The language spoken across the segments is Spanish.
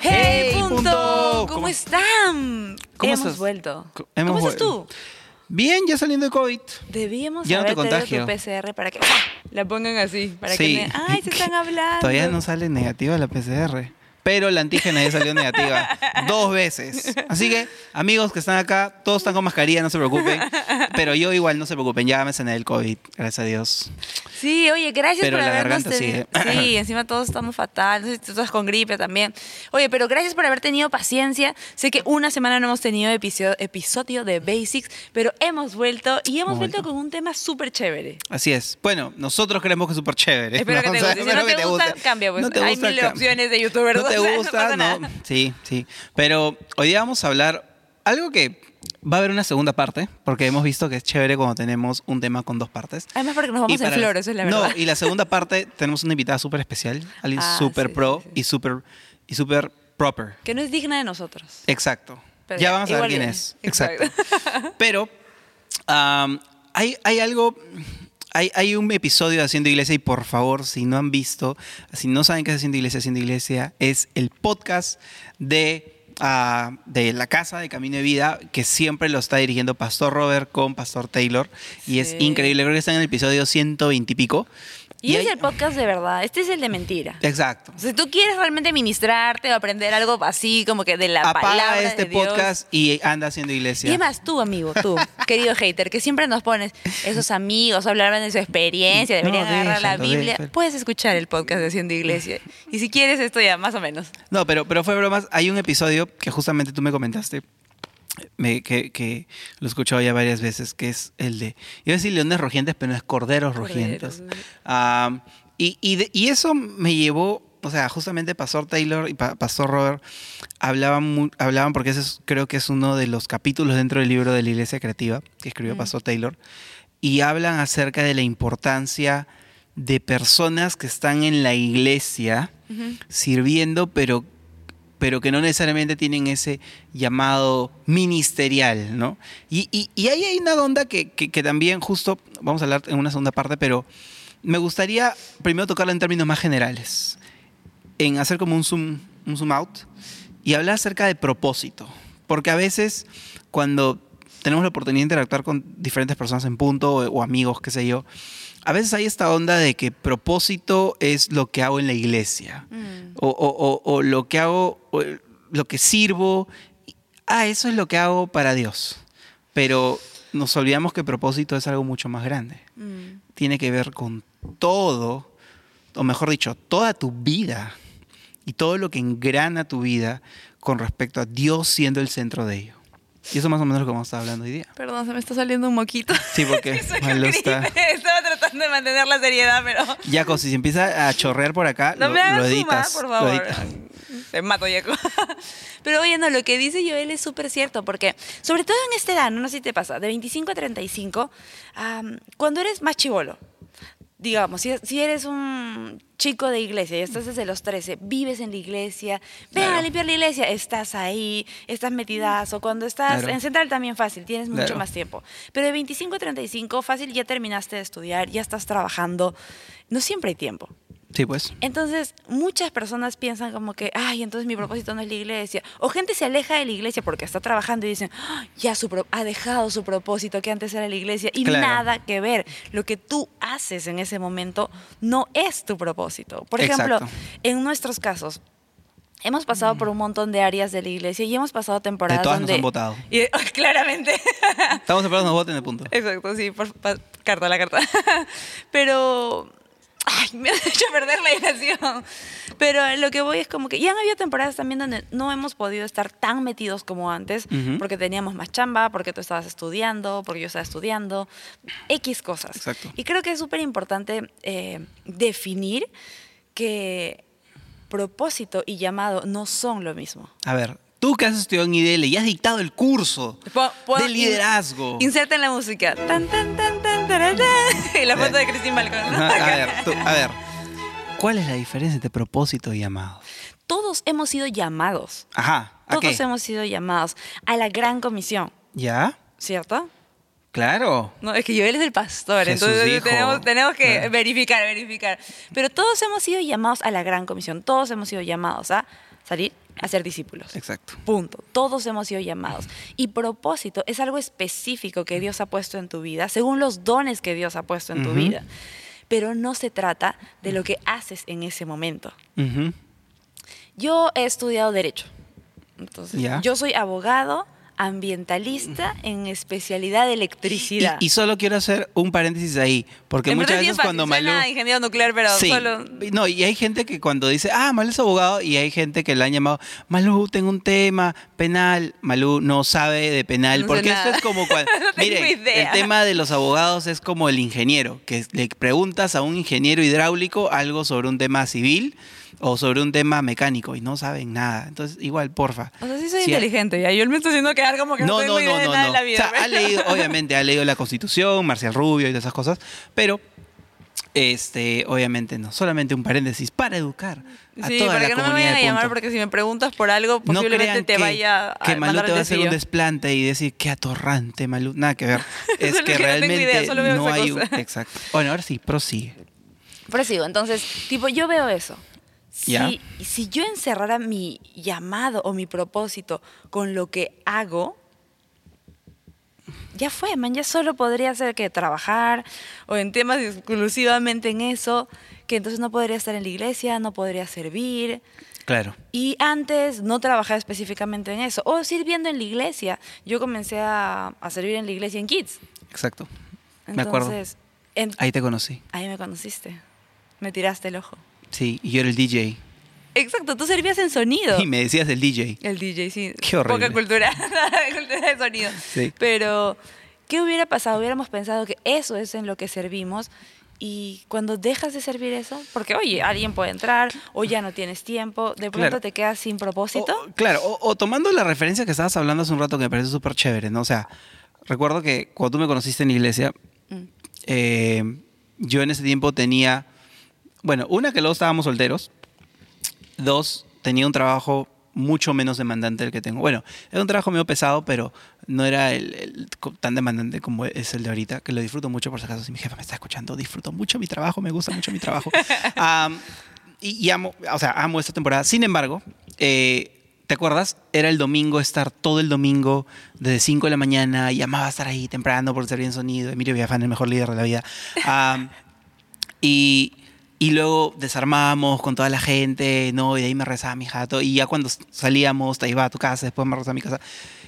¡Hey, ¡Hey, punto! ¿Cómo, ¿Cómo- están? ¿Cómo hemos estás? vuelto. Hemos ¿Cómo estás vuel- tú? Bien, ya saliendo de COVID. Debíamos Ya no te haber traído contagio. tu PCR para que la pongan así, para Sí. que ay, se están hablando. Todavía no sale negativa la PCR. Pero la antígena ya salió negativa dos veces. Así que, amigos que están acá, todos están con mascarilla, no se preocupen. Pero yo igual, no se preocupen, ya me sané del COVID, gracias a Dios. Sí, oye, gracias Pero por la habernos tenido. Sí, encima todos estamos fatal. No sé si tú estás con gripe también. Oye, pero gracias por haber tenido paciencia. Sé que una semana no hemos tenido episodio, episodio de Basics, pero hemos vuelto y hemos vuelto vuelto. con un tema súper chévere. Así es. Bueno, nosotros creemos que es súper chévere. Espero que ¿no? te O sea, guste. Si espero no que te gusta, cambia, pues. No te Hay gusta, mil opciones de youtubers. No te sea, gusta, no. Sí, sí. Pero hoy día vamos a hablar algo que va a haber una segunda parte, porque hemos visto que es chévere cuando tenemos un tema con dos partes. Además, porque nos vamos en flor, eso es la verdad. No, y la segunda parte tenemos una invitada súper especial, alguien Ah, súper sí, pro sí, sí. y súper y súper proper. Que no es digna de nosotros. Exacto. Pero ya ya, vamos a ver quién es. Exacto. Exacto. Pero hay, hay algo, hay, hay un episodio de Haciendo Iglesia y por favor, si no han visto, si no saben qué es Haciendo Iglesia, Haciendo Iglesia es el podcast de, ah, de la casa de Camino de Vida que siempre lo está dirigiendo Pastor Robert con Pastor Taylor y es increíble. Creo que está en el episodio 120 y pico. Y, es hay- el podcast de verdad. Este es el de mentira. Exacto. Si tú quieres realmente ministrarte o aprender algo así, como que de la Apaga palabra este de Dios. podcast y anda haciendo Y iglesia. es más, tú, amigo, tú, querido hater, que siempre nos pones esos amigos, hablaban de su experiencia, deberían No, agarrar la déjalo, Biblia. déjalo. Puedes escuchar el podcast de Haciendo Iglesia. Y si quieres, esto ya, más o menos. No, pero, pero fue bromas. Hay un episodio que justamente tú me comentaste, me- que, que lo he escuchado ya varias veces, que es el de, iba a decir leones rugientes, pero no es corderos rugientes. Y, y, de- y eso me llevó, o sea, justamente Pastor Taylor y Pa- Pastor Robert hablaban, hablaban porque ese es- creo que es uno de los capítulos dentro del libro de la Iglesia Creativa que escribió Mm. Pastor Taylor, y hablan acerca de la importancia de personas que están en la iglesia sirviendo, pero, pero que no necesariamente tienen ese llamado ministerial, ¿no? Y, y- y ahí hay una onda que, que- que también justo, vamos a hablar en una segunda parte, pero me gustaría primero tocarla en términos más generales, en hacer como un zoom, un zoom out y hablar acerca de propósito, porque a veces cuando tenemos la oportunidad de interactuar con diferentes personas en punto o, o amigos, qué sé yo, a veces hay esta onda de que propósito es lo que hago en la iglesia Mm. o, o- o- o lo que hago, o lo que sirvo. Ah, eso es lo que hago para Dios. Pero nos olvidamos que propósito es algo mucho más grande. Mm. Tiene que ver con todo, o mejor dicho, toda tu vida y todo lo que engrana tu vida con respecto a Dios siendo el centro de ello. Y eso más o menos es lo que vamos a estar hablando hoy día. Perdón, se me está saliendo un moquito. Sí, porque malo está. Estaba tratando de mantener la seriedad, pero... Yaco, si se empieza a chorrear por acá, No lo, me hagas lo editas. por lo favor. editas. Te mato, Yaco. Pero oye, no, lo que dice Joel es súper cierto, porque sobre todo en esta edad, no sé si te pasa, de 25 a 35, am, cuando eres más chivolo, digamos, si, si eres un chico de iglesia y estás desde los 13, vives en la iglesia, ven a limpiar la iglesia, estás ahí, estás metidazo. Cuando estás Claro. en central también fácil, tienes mucho Claro. más tiempo. Pero de 25 a 35, fácil, ya terminaste de estudiar, ya estás trabajando. No siempre hay tiempo. Sí, pues. Entonces, muchas personas piensan como que, ay, entonces mi propósito no es la iglesia. O gente se aleja de la iglesia porque está trabajando y dicen, "Ah, ya su pro- ha dejado su propósito que antes era la iglesia. Y Claro. nada que ver. Lo que tú haces en ese momento no es tu propósito. Por ejemplo, en nuestros casos, hemos pasado por un montón de áreas de la iglesia y hemos pasado temporadas De todas nos donde... han votado. Y- claramente. Estamos esperando que nos voten de punto. Exacto, sí, por, pa- carta, la carta. Pero. Ay, me ha hecho perder la ilación. Pero lo que voy es como que ya han habido temporadas también donde no hemos podido estar tan metidos como antes, porque teníamos más chamba, porque tú estabas estudiando, porque yo estaba estudiando, X cosas. Exacto. Y creo que es súper importante eh, definir que propósito y llamado no son lo mismo. A ver, tú que has estudiado en IDL y has dictado el curso puedo de liderazgo. in- Inserten la música. Tan, tan, tan, tan, tararán. Y la foto de Cristín Balcón. ¿no? A ver, tú- a ver. ¿Cuál es la diferencia entre propósito y llamado? Todos hemos sido llamados. Ajá. ¿A Todos qué? hemos sido llamados a la gran comisión, ¿Ya? ¿cierto? Claro. No, es que Joel es el pastor, Jesús entonces dijo. tenemos, tenemos que Claro. verificar, verificar. Pero todos hemos sido llamados a la gran comisión, todos hemos sido llamados a salir a ser discípulos. Exacto. Punto. Todos hemos sido llamados. Y propósito es algo específico que Dios ha puesto en tu vida, según los dones que Dios ha puesto en tu vida. Pero no se trata de lo que haces en ese momento. Yo he estudiado Derecho. Entonces, yo soy abogado ambientalista en especialidad de electricidad. Y, y solo quiero hacer un paréntesis ahí, porque En muchas veces cuando Malú... ingeniero nuclear, pero Sí. solo... No, y hay gente que cuando dice, ah, Malú es abogado, y hay gente que le han llamado, Malú, tengo un tema penal. Malú no sabe de penal, No porque esto es como cuando. No miren, el tema de los abogados es como el ingeniero, que le preguntas a un ingeniero hidráulico algo sobre un tema civil o sobre un tema mecánico y no saben nada. Entonces, igual, porfa. O sea, sí soy Si inteligente, ya. Yo me estoy haciendo quedar como que no, no, tengo no, no, no, nada no. en la O vida. sea, ha leído, obviamente, ha leído la Constitución, Marcial Rubio y todas esas cosas, pero este, obviamente no, solamente un paréntesis para educar a sí, toda para la que no me vayan a llamar porque si me preguntas por algo, no posiblemente crean te que, vaya a que Malú te va a hacer un desplante y decir qué atorrante Malú, nada que ver. Es que que no realmente idea, solo no hay un exacto. Bueno, ahora sí, prosigue. Pero sigo, entonces, tipo, yo veo eso. Si, Ya. si yo encerrara mi llamado o mi propósito con lo que hago, ya fue, man, ya solo podría ser que trabajar o en temas exclusivamente en eso, que entonces no podría estar en la iglesia, no podría servir. Claro. Y antes no trabajaba específicamente en eso, o sirviendo en la iglesia. Yo comencé a, a servir en la iglesia en Kids. Exacto. Me acuerdo. Entonces, en- Ahí te conocí. ahí me conociste, me tiraste el ojo. Sí, y yo era el DJ. Exacto, tú servías en sonido. Y me decías el DJ. El DJ, sí. Qué horrible. Poca cultura, cultura de sonido. Sí. Pero, ¿qué hubiera pasado? Hubiéramos pensado que eso es en lo que servimos. Y cuando dejas de servir eso, porque oye, alguien puede entrar o ya no tienes tiempo, de pronto Claro. te quedas sin propósito. O- claro, o, o tomando la referencia que estabas hablando hace un rato que me parece súper chévere, ¿no? O sea, recuerdo que cuando tú me conociste en la iglesia, Mm. eh, yo en ese tiempo tenía, bueno, una que luego estábamos solteros, dos, tenía un trabajo mucho menos demandante del que tengo. Bueno, era un trabajo medio pesado, pero no era el, el co- tan demandante como es el de ahorita, que lo disfruto mucho por si acaso. Si mi jefa me está escuchando, disfruto mucho mi trabajo, me gusta mucho mi trabajo. Y, y amo, o sea, amo esta temporada. Sin embargo, eh, ¿te acuerdas? Era el domingo, estar todo el domingo desde 5 de la mañana, y amaba estar ahí temprano por ser bien sonido. Emilio Villafán, el mejor líder de la vida. Y, y luego desarmábamos con toda la gente, ¿no? Y de ahí me rezaba mi jato. Y ya cuando salíamos, te iba a tu casa, después me rezaba a mi casa.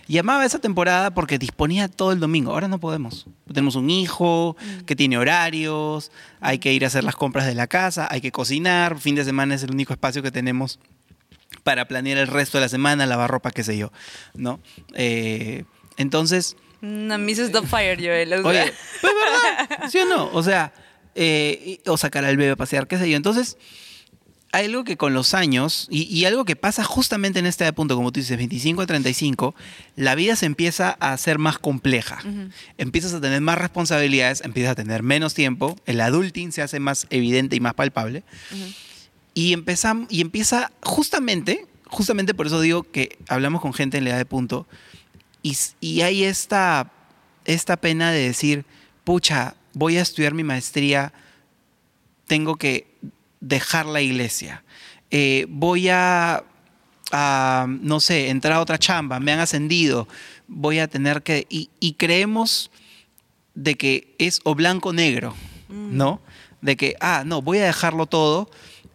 Y amaba esa temporada porque disponía todo el domingo. Ahora no podemos. Tenemos un hijo que tiene horarios, hay que ir a hacer las compras de la casa, hay que cocinar. Fin de semana es el único espacio que tenemos para planear el resto de la semana, lavar ropa, qué sé yo, ¿no? Eh, entonces, No, hizo stop fire, Joel. o sea. Oye, pues verdad, ¿sí o no? O sea, eh, o sacar al bebé a pasear, qué sé yo. Entonces, hay algo que con los años, y, y algo que pasa justamente en este punto, como tú dices, 25 a 35, la vida se empieza a hacer más compleja. Empiezas a tener más responsabilidades, empiezas a tener menos tiempo, el adulting se hace más evidente y más palpable. Y, empezam- y empieza justamente, justamente por eso digo que hablamos con gente en la edad de punto, y, y hay esta, esta pena de decir, pucha, voy a estudiar mi maestría, tengo que dejar la iglesia. Eh, voy a, a, no sé, entrar a otra chamba, me han ascendido, voy a tener que... Y, y creemos de que es o blanco o negro, ¿no? De que, ah, no, voy a dejarlo todo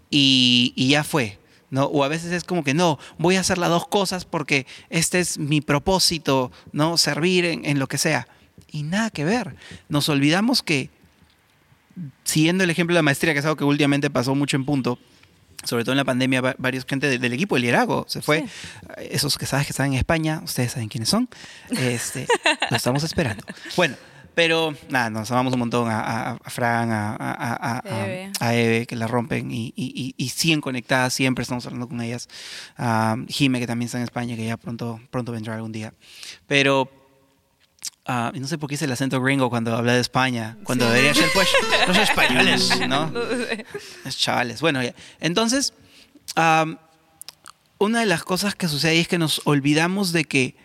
y, y ya fue. ¿no? O a veces es como que no, voy a hacer las dos cosas porque este es mi propósito, ¿no? Servir en, en lo que sea. Y nada que ver. Nos olvidamos que, siguiendo el ejemplo de la maestría, que es algo que últimamente pasó mucho en punto, sobre todo en la pandemia, va- varios gente de- del equipo de liderazgo se fue. Esos que sabes que están en España, ustedes saben quiénes son. Este, lo estamos esperando. Bueno, pero nada, nos amamos un montón a, a- a Fran, a, a- a- Eve. a Eve, que la rompen y, y- y- y siguen conectadas, siempre estamos hablando con ellas. A Jime, que también está en España, que ya pronto, pronto vendrá algún día. Pero ah, no sé por qué hice el acento gringo cuando habla de España, cuando debería ser pues los españoles, ¿no? Es chavales. Bueno, ya. entonces, una de las cosas que sucede ahí es que nos olvidamos de que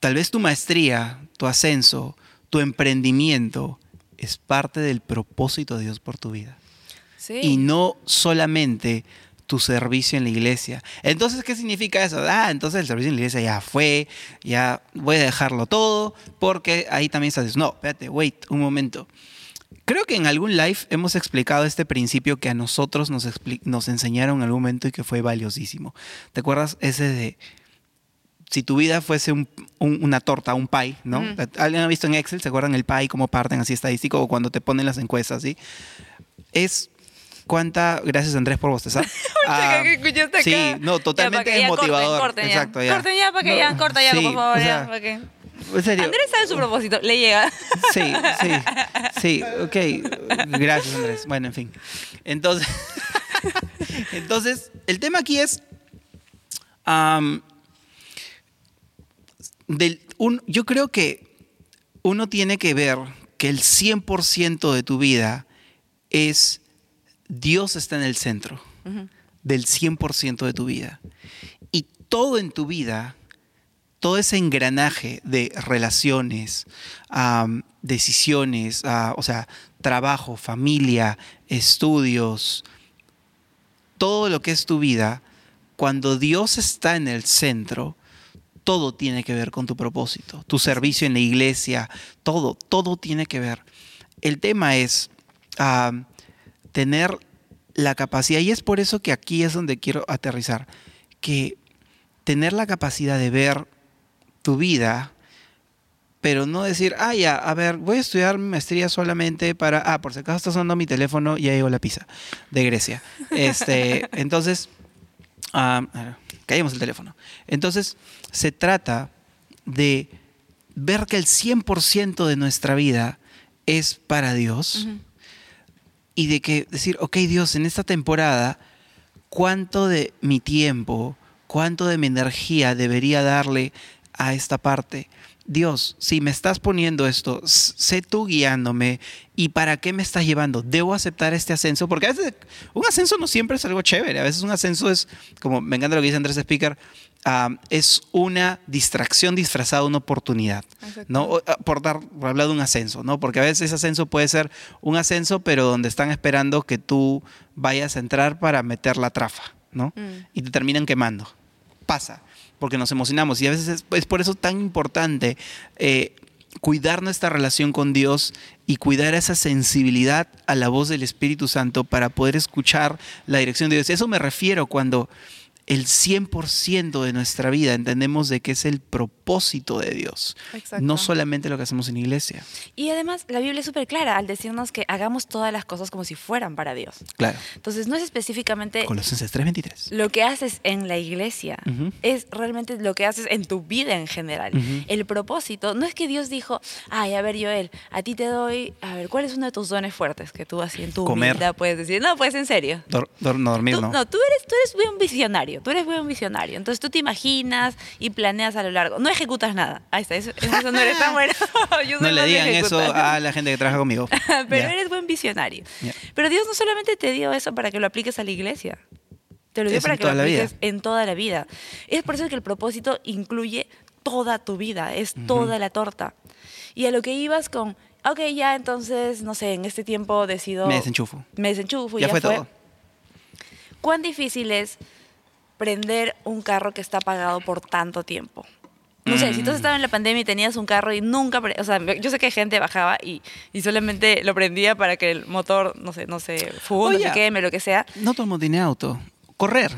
tal vez tu maestría, tu ascenso, tu emprendimiento, es parte del propósito de Dios por tu vida. Sí. Y no solamente tu servicio en la iglesia. Entonces, ¿qué significa eso? Ah, entonces el servicio en la iglesia ya fue, ya voy a dejarlo todo, porque ahí también está Dios. No, espérate, wait, un momento. Creo que en algún live hemos explicado este principio que a nosotros nos, enseñaron en algún momento y que fue valiosísimo. ¿Te acuerdas ese de si tu vida fuese un- un- una torta, un pie, ¿no? Ujú. ¿Alguien ha visto en Excel? ¿Se acuerdan el pie, cómo parten así estadístico o cuando te ponen las encuestas, ¿sí? Es cuánta, gracias Andrés por bostezar. Ah, sí, no, totalmente Ya, desmotivador. Corten. Exacto, ya. Corten ya, para que No, ya, corta ya, sí, por favor, o ya, sea, para que... En serio. Andrés sabe su propósito, le llega. Sí, sí, sí, ok. Gracias, Andrés. Bueno, en fin. Entonces, entonces el tema aquí es, del, un, yo creo que uno tiene que ver que el 100% de tu vida es Dios está en el centro Ujú. del 100% de tu vida. Y todo en tu vida, todo ese engranaje de relaciones, decisiones, ah, o sea, trabajo, familia, estudios, todo lo que es tu vida, cuando Dios está en el centro, todo tiene que ver con tu propósito, tu servicio en la iglesia, todo, todo tiene que ver. El tema es tener la capacidad, y es por eso que aquí es donde quiero aterrizar, que tener la capacidad de ver tu vida, pero no decir, ah, ya, a ver, voy a estudiar maestría solamente para, ah, por si acaso está sonando mi teléfono, ya llegó la pizza de Grecia. Este, entonces, ah, a ver, callemos el teléfono. Entonces, se trata de ver que el 100% de nuestra vida es para Dios. Y de que decir, ok Dios, en esta temporada, ¿cuánto de mi tiempo, cuánto de mi energía debería darle a esta parte? Dios, si me estás poniendo esto, sé tú guiándome y para qué me estás llevando. ¿Debo aceptar este ascenso? Porque a veces un ascenso no siempre es algo chévere. A veces un ascenso es, como me encanta lo que dice Andrés Speaker, ah, es una distracción disfrazada de una oportunidad. Exacto. ¿no? Ah, por, dar, por hablar de un ascenso, ¿no? Porque a veces ese ascenso puede ser un ascenso, pero donde están esperando que tú vayas a entrar para meter la trafa, ¿no? Mm. Y te terminan quemando. Pasa, porque nos emocionamos. Y a veces es, por eso tan importante eh, cuidar nuestra relación con Dios y cuidar esa sensibilidad a la voz del Espíritu Santo para poder escuchar la dirección de Dios. Eso me refiero cuando el 100% de nuestra vida entendemos de que es el propósito de Dios, Exacto. no solamente lo que hacemos en iglesia. Y además, la Biblia es súper clara al decirnos que hagamos todas las cosas como si fueran para Dios. Claro. Entonces, no es específicamente Colosenses 3:23. lo que haces en la iglesia, es realmente lo que haces en tu vida en general. El propósito, no es que Dios dijo, ay, a ver, Joel, a ti te doy, a ver, ¿cuál es uno de tus dones fuertes que tú así en tu Comer. puedes decir? No, pues en serio. Dor- dor- no, dormir Tú, no. no, tú eres, tú eres buen visionario, tú eres buen visionario. Entonces tú te imaginas y planeas a lo largo. No ejecutas nada. Ahí está, eso, eso no eres tan bueno. Yo No le digan eso a la gente que trabaja conmigo. Pero Ya. eres buen visionario. Ya. Pero Dios no solamente te dio eso para que lo apliques a la iglesia. Te lo dio Es para que lo vida. apliques en toda la vida. Es por eso que el propósito incluye toda tu vida, es toda la torta. Y a lo que ibas con, ok, ya entonces, no sé, en este tiempo decido... Me desenchufo. Me desenchufo y Ya ya, fue todo. ¿Cuán difícil es prender un carro que está apagado por tanto tiempo? No sé, si tú Mm. estabas en la pandemia y tenías un carro y nunca, o sea, yo sé que gente bajaba y, y solamente lo prendía para que el motor, no sé, no se funda, no se queme, lo que sea. No todo el mundo tiene auto. Correr.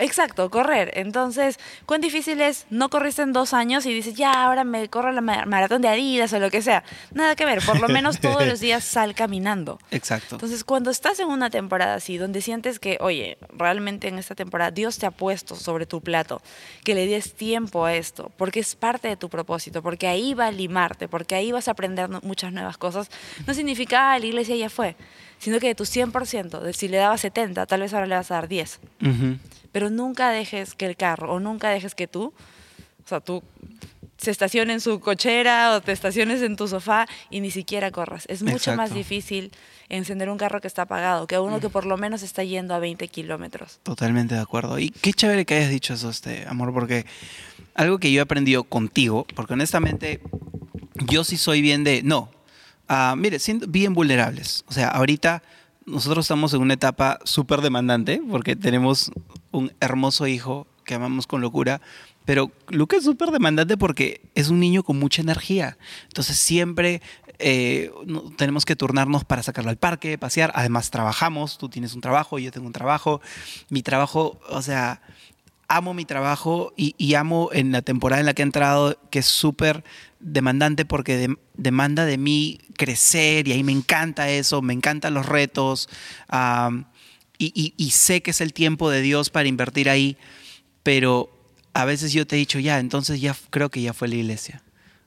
Exacto, correr. Entonces, ¿cuán difícil es? No corriste en dos años y dices, ya, ahora me corro la ma- maratón de Adidas o lo que sea. Nada que ver, por lo menos todos los días sal caminando. Exacto. Entonces, cuando estás en una temporada así, donde sientes que, oye, realmente en esta temporada Dios te ha puesto sobre tu plato, que le des tiempo a esto, porque es parte de tu propósito, porque ahí va a limarte, porque ahí vas a aprender muchas nuevas cosas, no significa, ah, la iglesia ya fue, sino que de tu 100%, de si le dabas 70, tal vez ahora le vas a dar 10. Ujú. Pero nunca dejes que el carro, o nunca dejes que tú, o sea, tú se estacione en su cochera o te estaciones en tu sofá y ni siquiera corras. Es mucho más difícil encender un carro que está apagado que uno que por lo menos está yendo a 20 kilómetros. Totalmente de acuerdo. Y qué chévere que hayas dicho eso, este amor, porque algo que yo he aprendido contigo, porque honestamente yo sí soy bien de, no, ah, mire, siendo bien vulnerables. O sea, ahorita nosotros estamos en una etapa súper demandante porque tenemos un hermoso hijo que amamos con locura, pero Luca es súper demandante porque es un niño con mucha energía. Entonces siempre eh, tenemos que turnarnos para sacarlo al parque, pasear. Además trabajamos, tú tienes un trabajo, yo tengo un trabajo. Mi trabajo, o sea, amo mi trabajo y, y amo en la temporada en la que he entrado, que es súper demandante porque de- demanda de mí crecer y ahí me encanta eso, me encantan los retos am, y, y- y sé que es el tiempo de Dios para invertir ahí, pero a veces yo te he dicho, ya, entonces ya creo que ya fue la iglesia.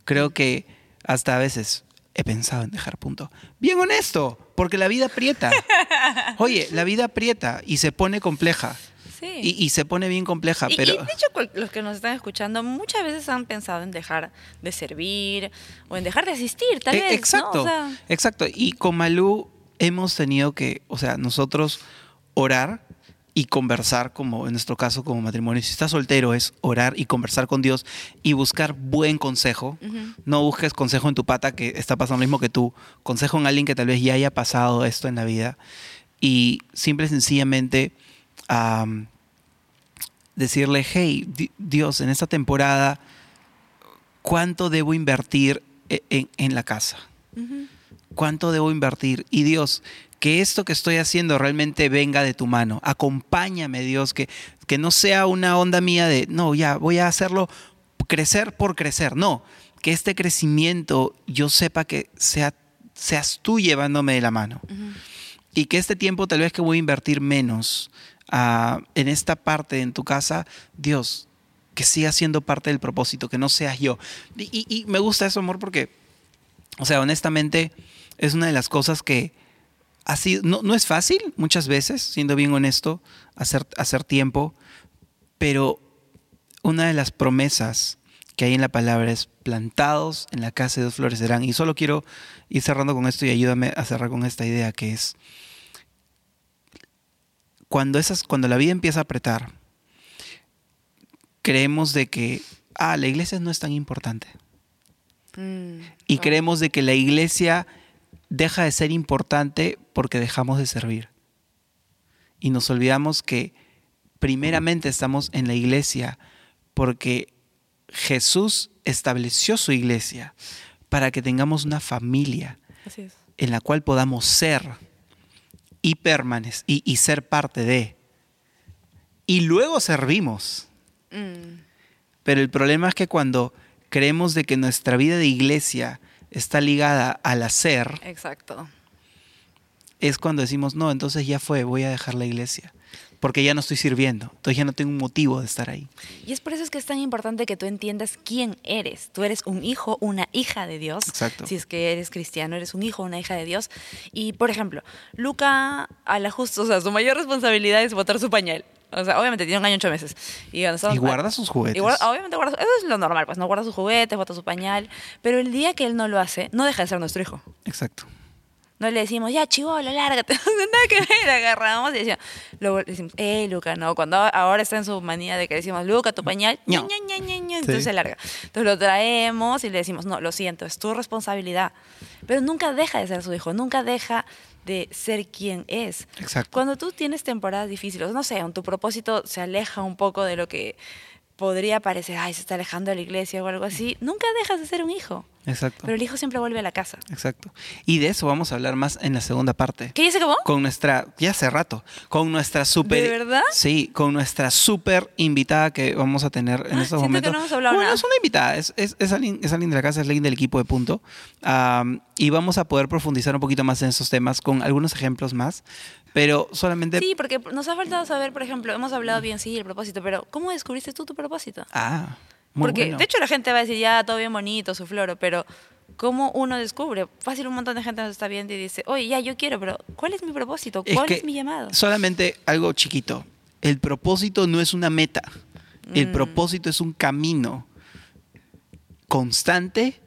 Creo que hasta a veces he pensado en dejar punto. Bien honesto, porque la vida aprieta. Oye, la vida aprieta y se pone compleja. Sí. Y, y se pone bien compleja, Y- pero... y, de hecho, los que nos están escuchando muchas veces han pensado en dejar de servir o en dejar de asistir, tal Eh, vez. ¿no? Exacto, O sea, exacto. Y con Malú hemos tenido que, o sea, nosotros orar y conversar, como en nuestro caso como matrimonio. Si estás soltero es orar y conversar con Dios y buscar buen consejo. No busques consejo en tu pata que está pasando lo mismo que tú. Consejo en alguien que tal vez ya haya pasado esto en la vida. Y simple y sencillamente decirle, hey, Di- Dios, en esta temporada, ¿cuánto debo invertir e- en, en la casa? ¿Cuánto debo invertir? Y Dios, que esto que estoy haciendo realmente venga de tu mano. Acompáñame, Dios, que, que no sea una onda mía de, no, ya, voy a hacerlo crecer por crecer. No, que este crecimiento yo sepa que sea, seas tú llevándome de la mano. Y que este tiempo tal vez que voy a invertir menos ah, en esta parte en tu casa, Dios, que siga siendo parte del propósito, que no seas yo. Y, me gusta eso, amor, porque, o sea, honestamente, es una de las cosas que así no, no es fácil muchas veces, siendo bien honesto, hacer, hacer tiempo, pero una de las promesas que hay en la palabra es plantados en la casa de Dios florecerán. Y solo quiero ir cerrando con esto y ayúdame a cerrar con esta idea que es cuando esas, cuando la vida empieza a apretar, creemos de que ah, la iglesia no es tan importante. Mm, Y creemos de que la iglesia deja de ser importante porque dejamos de servir. Y nos olvidamos que primeramente estamos en la iglesia porque Jesús estableció su iglesia para que tengamos una familia en la cual podamos ser y permanecer y, y ser parte de. Y luego servimos. Mm, Pero el problema es que cuando creemos de que nuestra vida de iglesia está ligada al hacer, exacto. es cuando decimos, no, entonces ya fue, voy a dejar la iglesia. Porque ya no estoy sirviendo. Entonces ya no tengo un motivo de estar ahí. Y es por eso es que es tan importante que tú entiendas quién eres. Tú eres un hijo, una hija de Dios. Exacto. Si es que eres cristiano, eres un hijo, una hija de Dios. Y, por ejemplo, Luca, a la justo, o sea, su mayor responsabilidad es botar su pañal. O sea, obviamente tiene un año y ocho meses. Y, Y guarda sus juguetes. y guarda- obviamente guarda, eso es lo normal, pues no guarda sus juguetes, bota su pañal. Pero el día que él no lo hace, no deja de ser nuestro hijo. Exacto. No le decimos, ya, chivolo, lárgate. Nada que ver, agarramos y luego decimos, eh, Luca, no. Cuando ahora está en su manía de que decimos, Luca, tu pañal, ña, ña, ña, ña, entonces se larga. Entonces lo traemos y le decimos, no, lo siento, es tu responsabilidad. Pero nunca deja de ser su hijo, nunca deja de ser quien es. Exacto. Cuando tú tienes temporadas difíciles, no sé, tu propósito se aleja un poco de lo que podría parecer, ay, se está alejando de la iglesia o algo así, nunca dejas de ser un hijo. Exacto. Pero el hijo siempre vuelve a la casa. Exacto. Y de eso vamos a hablar más en la segunda parte. ¿Qué ya se acabó? Con nuestra, ya hace rato, con nuestra super. ¿De verdad? Sí, con nuestra super invitada que vamos a tener en Ah, estos siento que momentos. no hemos hablado bueno, nada. es una invitada, es, es, es alguien, es alguien de la casa, es alguien del equipo de punto. Am, y vamos a poder profundizar un poquito más en esos temas con algunos ejemplos más. Pero solamente. Sí, porque nos ha faltado saber, por ejemplo, hemos hablado bien, sí, el propósito, pero ¿cómo descubriste tú tu propósito? Ah, muy porque, bueno. de hecho, la gente va a decir, ya, todo bien bonito, su floro, pero ¿cómo uno descubre? Fácil, un montón de gente nos está viendo y dice, oye, ya, yo quiero, pero ¿cuál es mi propósito? Es ¿Cuál que es mi llamado? Solamente algo chiquito. El propósito no es una meta. El Mm. propósito es un camino constante,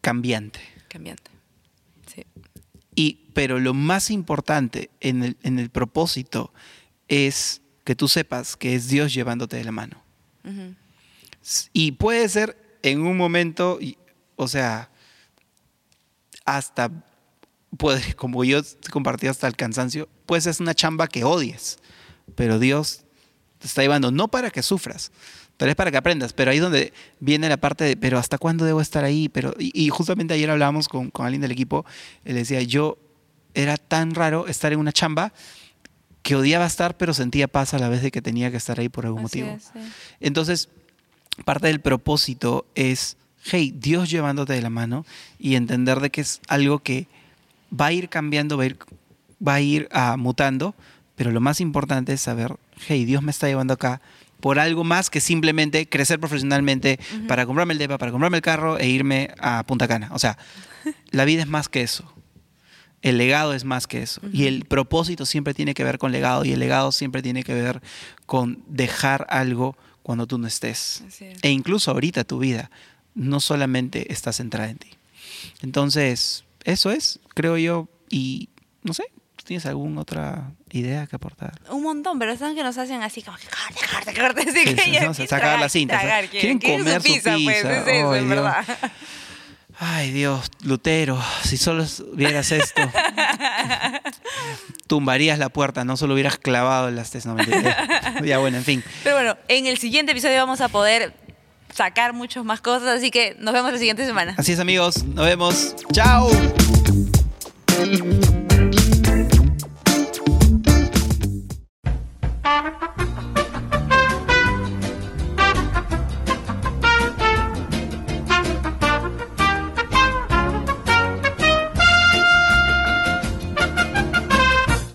cambiante. Cambiante. Y, pero lo más importante en el, en el propósito es que tú sepas que es Dios llevándote de la mano. Y puede ser en un momento, o sea, hasta, puede, como yo he compartido hasta el cansancio, pues es una chamba que odies, pero Dios te está llevando no para que sufras, tal vez para que aprendas, pero ahí donde viene la parte de, pero ¿hasta cuándo debo estar ahí? Pero, y, y justamente ayer hablábamos con, con alguien del equipo, él decía, yo era tan raro estar en una chamba que odiaba estar, pero sentía paz a la vez de que tenía que estar ahí por algún Así motivo. es, sí. Entonces, parte del propósito es, hey, Dios llevándote de la mano y entender de que es algo que va a ir cambiando, va a ir, va a ir ah, mutando, pero lo más importante es saber, hey, Dios me está llevando acá por algo más que simplemente crecer profesionalmente para comprarme el DEPA, para comprarme el carro e irme a Punta Cana. O sea, la vida es más que eso. El legado es más que eso. Y el propósito siempre tiene que ver con legado. Y el legado siempre tiene que ver con dejar algo cuando tú no estés. Es. E incluso ahorita tu vida no solamente está centrada en ti. Entonces, eso es, creo yo. Y no sé, ¿tú ¿tienes alguna otra idea que aportar? Un montón, pero son que nos hacen así como que corte, corte, corte. Así Sí, que ya no, se quieren sacar tragar, tragar, ¿eh? quieren, comer su pizza, pues, pizza. es eso, Ay, en Dios. verdad. Ay, Dios, Lutero, si solo vieras esto, tumbarías la puerta, no solo hubieras clavado las tesis. No, ya, bueno, en fin. Pero bueno, en el siguiente episodio vamos a poder sacar muchas más cosas, así que nos vemos la siguiente semana. Así es, amigos. Nos vemos. Chao.